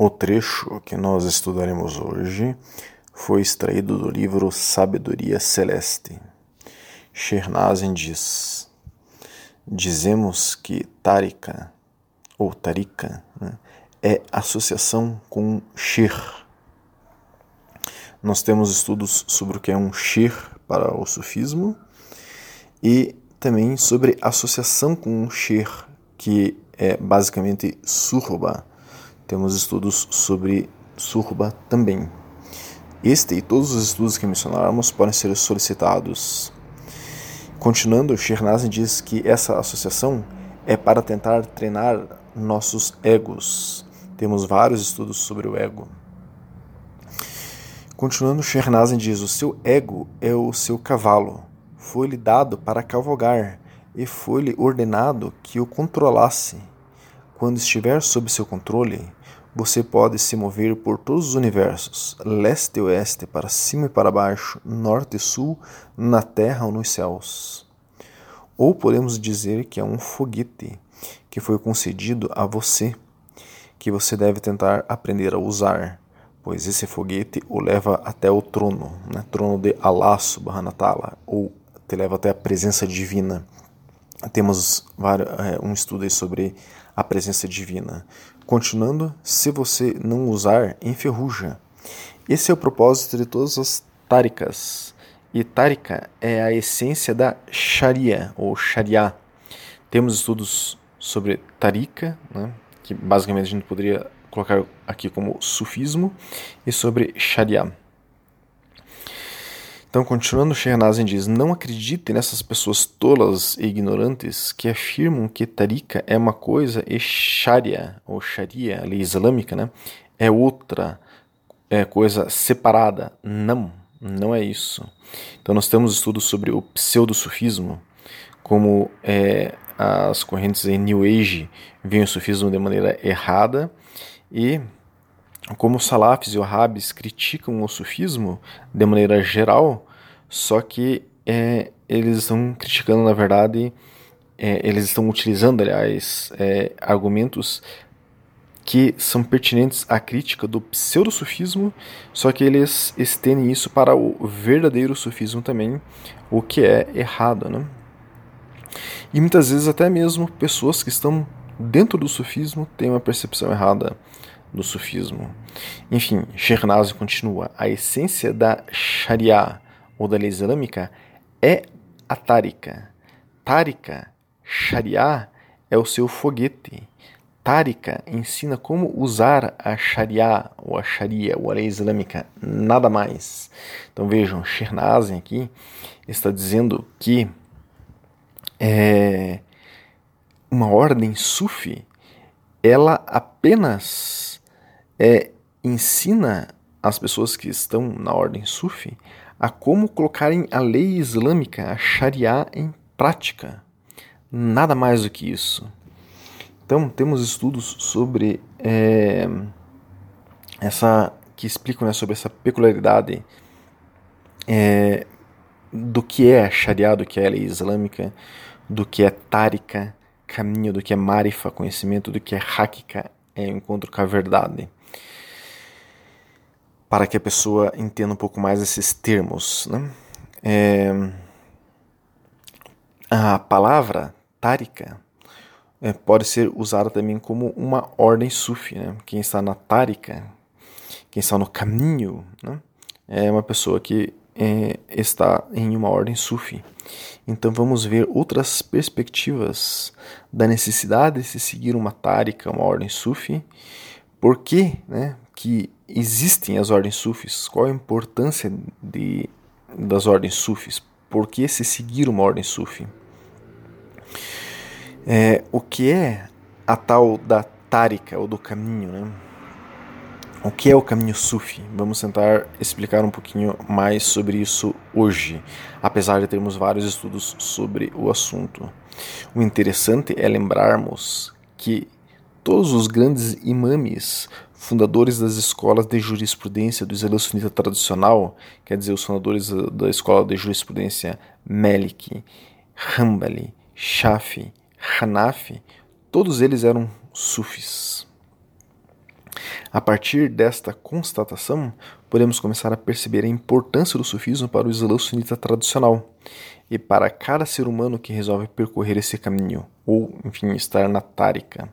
O trecho que nós estudaremos hoje foi extraído do livro Sabedoria Celeste. Shernazin diz: Dizemos que Tarika, ou Tarika, né, é associação com Shir. Nós temos estudos sobre o que é um Shir para o sufismo e também sobre associação com um Shir, que é basicamente Surba temos estudos sobre Surba também. Este e todos os estudos que mencionarmos podem ser solicitados. Continuando, Shernazin diz que essa associação é para tentar treinar nossos egos. Temos vários estudos sobre o ego. Continuando, Shernazin diz: o seu ego é o seu cavalo. Foi-lhe dado para cavalgar e foi-lhe ordenado que o controlasse. Quando estiver sob seu controle, você pode se mover por todos os universos, leste e oeste, para cima e para baixo, norte e sul, na terra ou nos céus. Ou podemos dizer que é um foguete que foi concedido a você, que você deve tentar aprender a usar, pois esse foguete o leva até o trono, né? trono de Allah subhanatala, ou te leva até a presença divina. Temos é, um estudo sobre a presença divina. Continuando, se você não usar, enferruja. Esse é o propósito de todas as tarikas. E tarika é a essência da Sharia, ou Sharia. Temos estudos sobre tarika, né, que basicamente a gente poderia colocar aqui como sufismo, e sobre Sharia. Então, continuando, Shehnazin diz: Não acredite nessas pessoas tolas e ignorantes que afirmam que tarika é uma coisa e sharia, ou sharia, a lei islâmica, né, é outra é coisa separada. Não, não é isso. Então, nós temos estudos sobre o pseudo-sufismo, como é, as correntes em New Age veem o sufismo de maneira errada e como os salafis e wahhabis criticam o sufismo de maneira geral, só que é, eles estão criticando, na verdade, é, eles estão utilizando, aliás, é, argumentos que são pertinentes à crítica do pseudo-sufismo, só que eles estendem isso para o verdadeiro sufismo também, o que é errado, né? E muitas vezes até mesmo pessoas que estão dentro do sufismo têm uma percepção errada do sufismo. Enfim, Shernaz continua: a essência da Sharia ou da lei islâmica é a tárika. Tárika, Sharia, é o seu foguete. Tárika ensina como usar a Sharia ou a Sharia ou a lei islâmica, nada mais. Então vejam, Shernazem aqui está dizendo que é, uma ordem sufi ela apenas é, ensina as pessoas que estão na ordem sufi a como colocarem a lei islâmica, a Sharia, em prática. Nada mais do que isso. Então, temos estudos sobre é, essa que explicam né, sobre essa peculiaridade é, do que é Sharia, do que é a lei islâmica, do que é Tarika, caminho, do que é Marifa, conhecimento, do que é Hakika, é encontro com a verdade para que a pessoa entenda um pouco mais esses termos. Né? É, a palavra tárika é, pode ser usada também como uma ordem sufi. Né? Quem está na tárika, quem está no caminho, né? é uma pessoa que é, está em uma ordem sufi. Então vamos ver outras perspectivas da necessidade de se seguir uma tárika, uma ordem sufi, por que, né, que existem as ordens sufis? Qual a importância de, das ordens sufis? Por que se seguir uma ordem sufi? É, o que é a tal da tárika ou do caminho, né? O que é o caminho sufi? Vamos tentar explicar um pouquinho mais sobre isso hoje, apesar de termos vários estudos sobre o assunto. O interessante é lembrarmos que todos os grandes imames fundadores das escolas de jurisprudência do Islã sunita tradicional, quer dizer, os fundadores da escola de jurisprudência Malik, Hanbali, Shafi, Hanafi, todos eles eram sufis. A partir desta constatação, podemos começar a perceber a importância do sufismo para o Islã sunita tradicional e para cada ser humano que resolve percorrer esse caminho, ou, enfim, estar na tárika.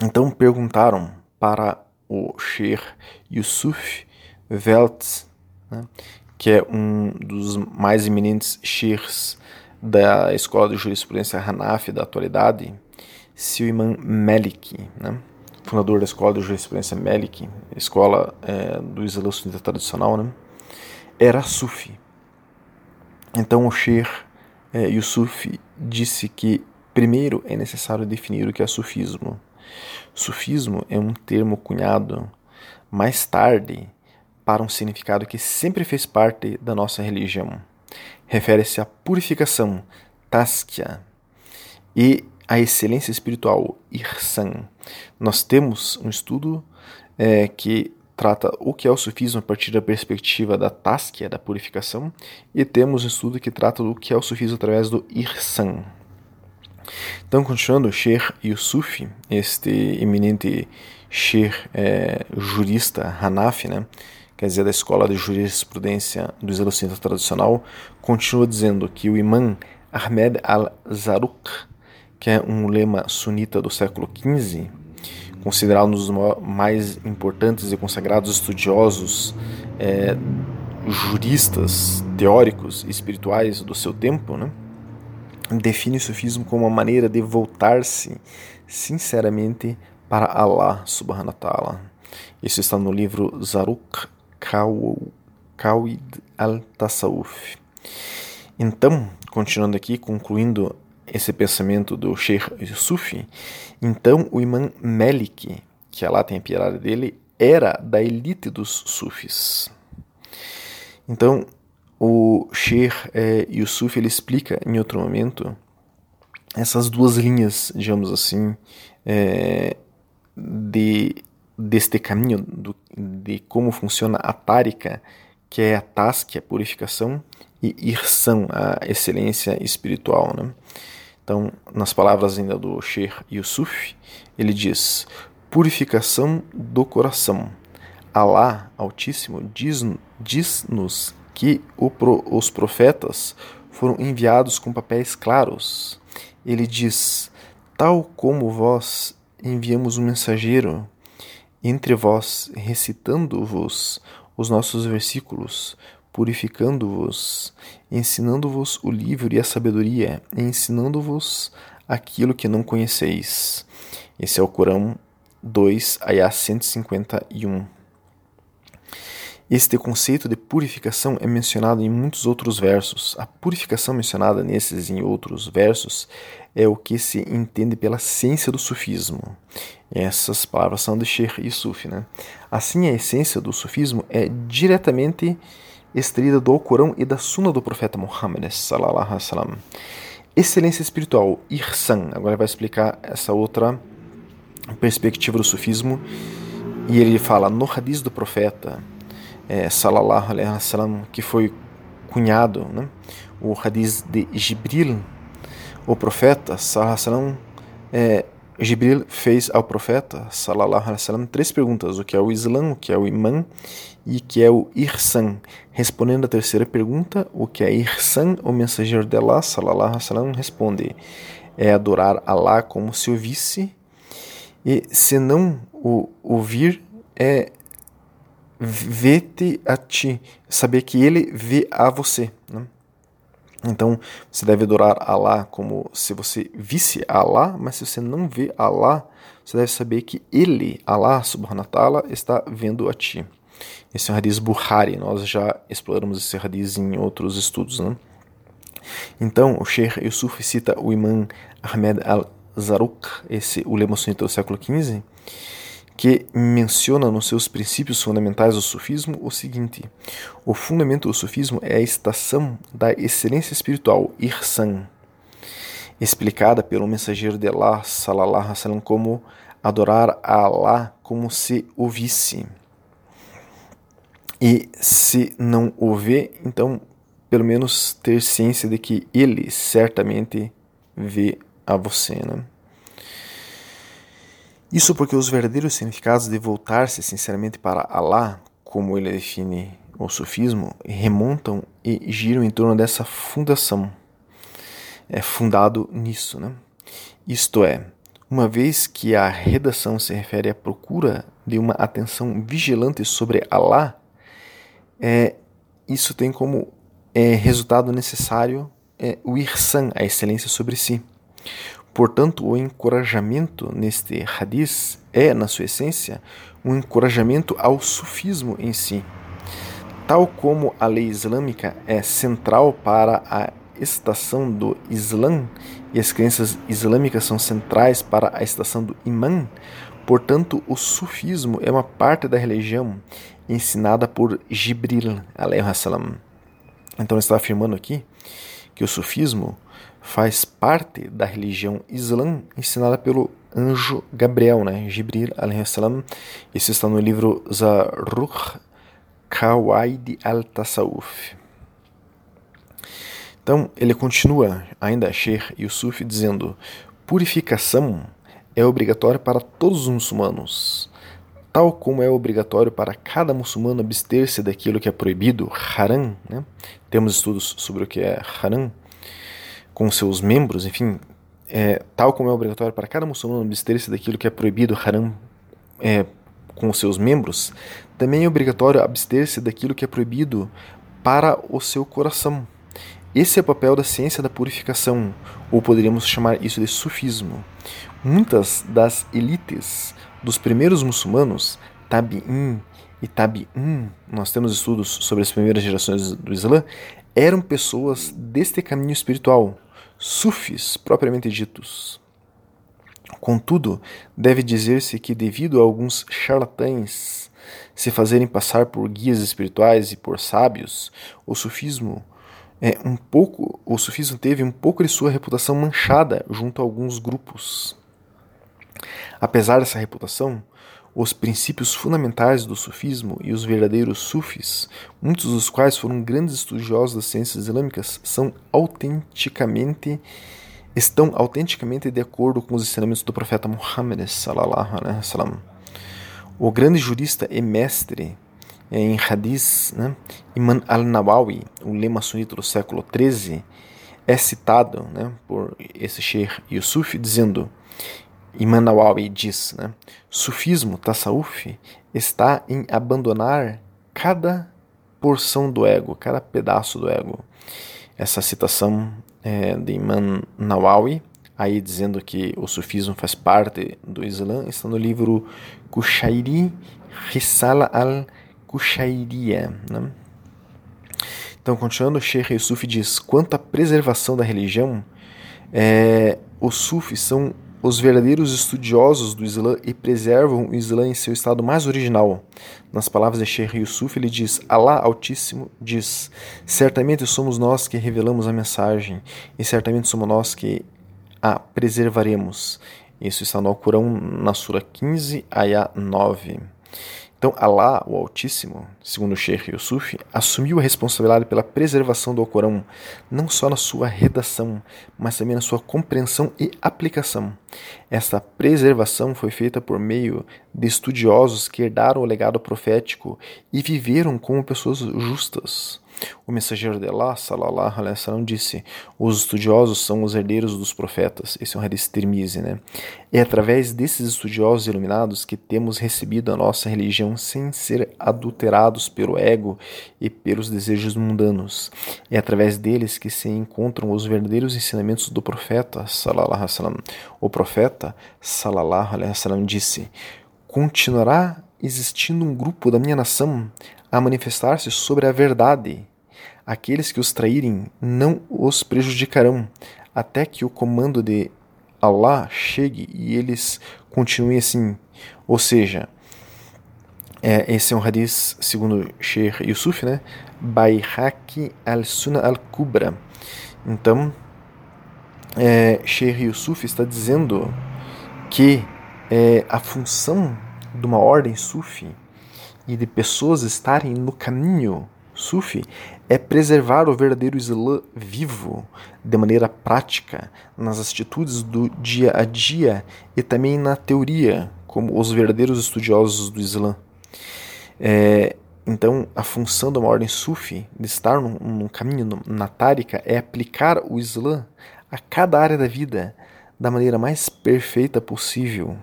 Então perguntaram para o Sheikh Yusuf Veltz, né, que é um dos mais eminentes sheikhs da escola de jurisprudência Hanafi da atualidade, se o imã Melik, né, fundador da escola de jurisprudência Melik, escola é, do Islã sunita tradicional, né, era sufi. Então o Sheikh é, Yusuf disse que primeiro é necessário definir o que é sufismo. Sufismo é um termo cunhado mais tarde para um significado que sempre fez parte da nossa religião. Refere-se à purificação, taskia, e à excelência espiritual, irsan. Nós temos um estudo é, que trata o que é o sufismo a partir da perspectiva da taskia, da purificação, e temos um estudo que trata do que é o sufismo através do irsan. Então, continuando, Sheikh Yusuf, este eminente Sheikh é, jurista Hanafi, né, quer dizer, da escola de jurisprudência do Islã tradicional, continua dizendo que o imã Ahmed al-Zaruk, que é um lema sunita do século XV, considerado um dos mais importantes e consagrados estudiosos, é, juristas, teóricos e espirituais do seu tempo, né? Define o sufismo como uma maneira de voltar-se sinceramente para Allah subhanahu wa ta'ala. Isso está no livro Zaruk Kawid al-Tasawuf. Então, continuando aqui, concluindo esse pensamento do Sheikh Sufi, então o imã Melik, que Allah tem a piedade dele, era da elite dos sufis. Então, o Sheikh é, Yusuf ele explica em outro momento essas duas linhas, digamos assim, é, de deste caminho do, de como funciona a tárika, que é a task, a purificação, e irsan, a excelência espiritual. Né? Então, nas palavras ainda do Sheikh Yusuf, ele diz: purificação do coração. Alá Altíssimo diz-nos diz que os profetas foram enviados com papéis claros. Ele diz: Tal como vós enviamos um mensageiro entre vós, recitando-vos os nossos versículos, purificando-vos, ensinando-vos o livro e a sabedoria, ensinando-vos aquilo que não conheceis. Esse é o Corão 2, Ayah 151. Este conceito de purificação é mencionado em muitos outros versos. A purificação mencionada nesses e em outros versos é o que se entende pela ciência do sufismo. Essas palavras são de Sheikh Yusuf. Né? Assim, a essência do sufismo é diretamente extraída do Alcorão e da Sunna do profeta Muhammad. Excelência espiritual, Irsan. Agora vai explicar essa outra perspectiva do sufismo. E ele fala no hadith do profeta é, Salallahu Alaihi Wasallam, que foi cunhado, né? o hadith de Jibril, o profeta Salallahu é, Jibril fez ao profeta Salallahu Alaihi Wasallam três perguntas, o que é o Islã, o que é o Imã e que é o Irsan. Respondendo a terceira pergunta, o que é Irsan, o mensageiro de Allah, Salallahu Alaihi Wasallam, responde, é adorar Allah como se ouvisse e se não o ouvir, é vê-te a ti, saber que ele vê a você. Né? Então, você deve adorar Allah como se você visse Allah, mas se você não vê Allah, você deve saber que ele, Allah subhanahu wa ta'ala, está vendo a ti. Esse é um hadith Bukhari, nós já exploramos esse hadith em outros estudos. Né? Então, o Sheikh Yusuf cita o imã Ahmed al-Zaruk, esse ulema sunita do século XV, que menciona nos seus princípios fundamentais do sufismo o seguinte: o fundamento do sufismo é a estação da excelência espiritual, irsan, explicada pelo mensageiro de Allah, salallahu alaihi como adorar a Allah como se o visse. E se não o vê, então pelo menos ter ciência de que ele certamente vê a você, né? Isso porque os verdadeiros significados de voltar-se sinceramente para Allah, como ele define o sufismo, remontam e giram em torno dessa fundação. É fundado nisso, né? Isto é, uma vez que a redação se refere à procura de uma atenção vigilante sobre Allah, é, isso tem como é, resultado necessário é, o irsan, a excelência sobre si. Portanto, o encorajamento neste hadith é, na sua essência, um encorajamento ao sufismo em si. Tal como a lei islâmica é central para a estação do Islã e as crenças islâmicas são centrais para a estação do Imã, portanto, o sufismo é uma parte da religião ensinada por Jibril. Então, ele está afirmando aqui que o sufismo faz parte da religião islã ensinada pelo anjo Gabriel, né? Jibril, salam. Isso está no livro Zaruch Kawaid al-Tasawuf. Então ele continua, ainda Sheikh Yusuf, dizendo: purificação é obrigatória para todos os muçulmanos, tal como é obrigatório para cada muçulmano abster-se daquilo que é proibido, haram. Né? Temos estudos sobre o que é haram, com seus membros, enfim, é, tal como é obrigatório para cada muçulmano abster-se daquilo que é proibido, haram, é, com seus membros, também é obrigatório abster-se daquilo que é proibido para o seu coração esse é o papel da ciência da purificação, ou poderíamos chamar isso de sufismo. Muitas das elites dos primeiros muçulmanos, Tabi'in e Tabi'un, nós temos estudos sobre as primeiras gerações do Islã, eram pessoas deste caminho espiritual, sufis propriamente ditos. Contudo, deve dizer-se que, devido a alguns charlatães se fazerem passar por guias espirituais e por sábios, o sufismo é, um pouco, o sufismo teve um pouco de sua reputação manchada junto a alguns grupos. Apesar dessa reputação, os princípios fundamentais do sufismo e os verdadeiros sufis, muitos dos quais foram grandes estudiosos das ciências islâmicas, são autenticamente estão autenticamente de acordo com os ensinamentos do profeta Muhammad sallallahu alaihi wasallam. O grande jurista e mestre em Hadith, né, al-Nawawi, o lema sunita do século XIII, é citado né, por esse Sheikh Yusuf dizendo, Imam Nawawi diz, né, Sufismo, tasawuf, está em abandonar cada porção do ego, cada pedaço do ego. Essa citação é de Imam Nawawi, aí dizendo que o sufismo faz parte do Islã, está no livro Kushairi Risala al Kushairia. Né? Então, continuando, Sheikh Yusuf diz: quanto à preservação da religião, é, os sufis são os verdadeiros estudiosos do Islã e preservam o Islã em seu estado mais original. Nas palavras de Sheikh Yusuf, ele diz: Allah Altíssimo diz: Certamente somos nós que revelamos a mensagem, e certamente somos nós que a preservaremos. Isso está no Alcorão, na Sura 15, Ayah 9. Então, Allah, o Altíssimo, segundo o Sheikh Yusuf, assumiu a responsabilidade pela preservação do Alcorão, não só na sua redação, mas também na sua compreensão e aplicação. Esta preservação foi feita por meio de estudiosos que herdaram o legado profético e viveram como pessoas justas. O mensageiro de Allah, salallahu alaihi wasallam, disse: Os estudiosos são os herdeiros dos profetas. Esse é um hadith Tirmizi, né? É através desses estudiosos iluminados que temos recebido a nossa religião sem ser adulterados pelo ego e pelos desejos mundanos. É através deles que se encontram os verdadeiros ensinamentos do profeta, salallahu alaihi wasallam. O profeta, salallahu alaihi wasallam, disse: Continuará existindo um grupo da minha nação a manifestar-se sobre a verdade. Aqueles que os traírem não os prejudicarão, até que o comando de Allah chegue e eles continuem assim. Ou seja, é, esse é um hadith segundo Sheikh Yusuf, né? Bayhaqi al-Sunnah al-Kubra. Então, é, Sheikh Yusuf está dizendo que é, a função de uma ordem sufi e de pessoas estarem no caminho sufi é preservar o verdadeiro Islã vivo, de maneira prática, nas atitudes do dia a dia e também na teoria, como os verdadeiros estudiosos do Islã. É, então, a função de uma ordem sufi, de estar num, num caminho, na tárika, é aplicar o Islã a cada área da vida da maneira mais perfeita possível.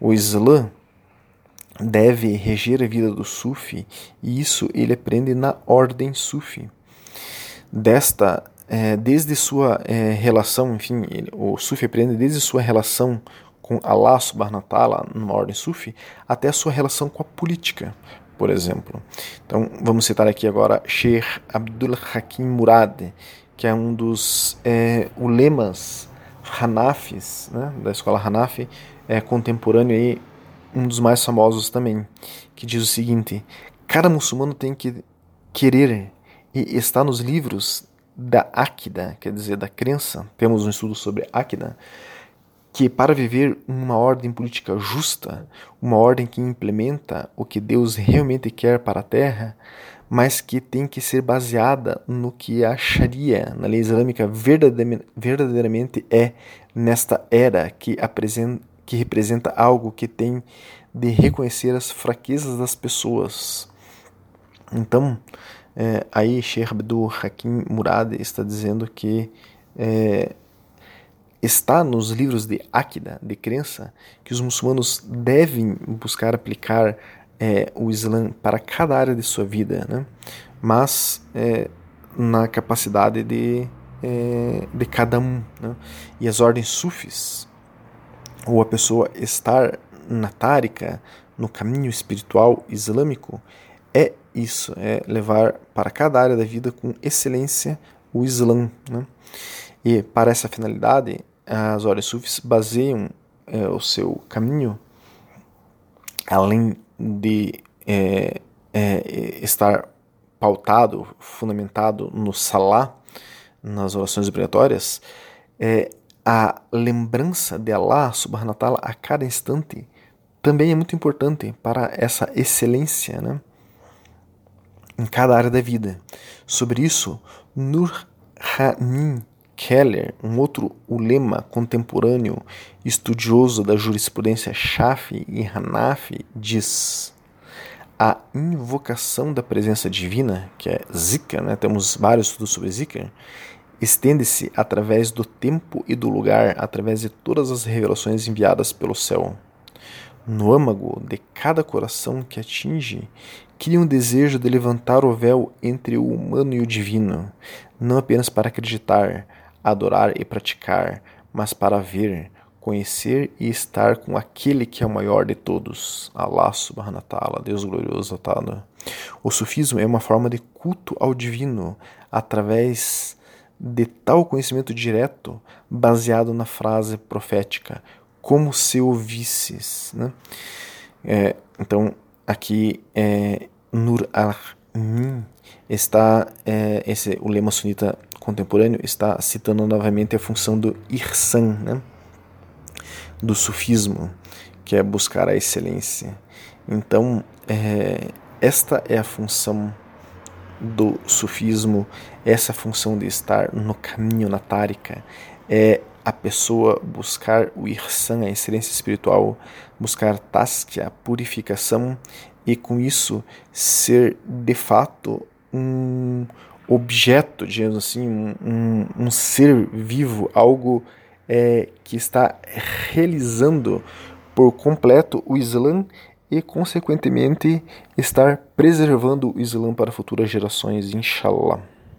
O Islã deve reger a vida do sufi e isso ele aprende na ordem sufi. Desta, é, desde sua é, relação, enfim, ele, o sufi aprende desde sua relação com Allah subhanahu wa numa ordem sufi, até sua relação com a política, por exemplo. Então, vamos citar aqui agora Sheikh Abdul Hakim Murad, que é um dos é, ulemas Hanafis, né, da escola Hanafi, é, contemporâneo aí, um dos mais famosos também, que diz o seguinte: cada muçulmano tem que querer e está nos livros da Akida, quer dizer, da crença. Temos um estudo sobre Akida, que para viver uma ordem política justa, uma ordem que implementa o que Deus realmente quer para a terra, mas que tem que ser baseada no que a Sharia, na lei islâmica, verdadeiramente é nesta era que, apresenta, que representa algo que tem de reconhecer as fraquezas das pessoas. Então, é, aí Sheikh Abdul Hakim Murad está dizendo que é, está nos livros de Akida, de crença, que os muçulmanos devem buscar aplicar é, o Islã para cada área de sua vida, né? mas é, na capacidade de, é, de cada um. Né? E as ordens sufis, ou a pessoa estar na tárika, no caminho espiritual islâmico, é isso, é levar para cada área da vida com excelência o Islã. Né? E para essa finalidade, as ordens sufis baseiam é, o seu caminho, além de é, é, estar pautado, fundamentado no salá, nas orações obrigatórias, é, a lembrança de Allah subhanahu wa ta'ala a cada instante também é muito importante para essa excelência né, em cada área da vida. Sobre isso, Nur Hamin Keller, um outro ulema contemporâneo estudioso da jurisprudência Shafi e Hanafi, diz: a invocação da presença divina, que é Zikr, né? temos vários estudos sobre Zikr, estende-se através do tempo e do lugar, através de todas as revelações enviadas pelo céu. No âmago de cada coração que atinge, cria um desejo de levantar o véu entre o humano e o divino, não apenas para acreditar, adorar e praticar, mas para ver, conhecer e estar com aquele que é o maior de todos, Allah subhanahu wa ta'ala, Deus glorioso ta'ala. O sufismo é uma forma de culto ao divino através de tal conhecimento direto baseado na frase profética, como se ouvisses. Né? É, então, aqui é, Nur al-Min está, é, esse, o lema sunita contemporâneo está citando novamente a função do irsan, né? do sufismo, que é buscar a excelência. Então, é, esta é a função do sufismo, essa função de estar no caminho na tárika, é a pessoa buscar o irsan, a excelência espiritual, buscar taskia, a purificação, e com isso ser de fato um objeto, digamos assim, um, um ser vivo, algo é, que está realizando por completo o Islã e, consequentemente, estar preservando o Islã para futuras gerações, inshallah.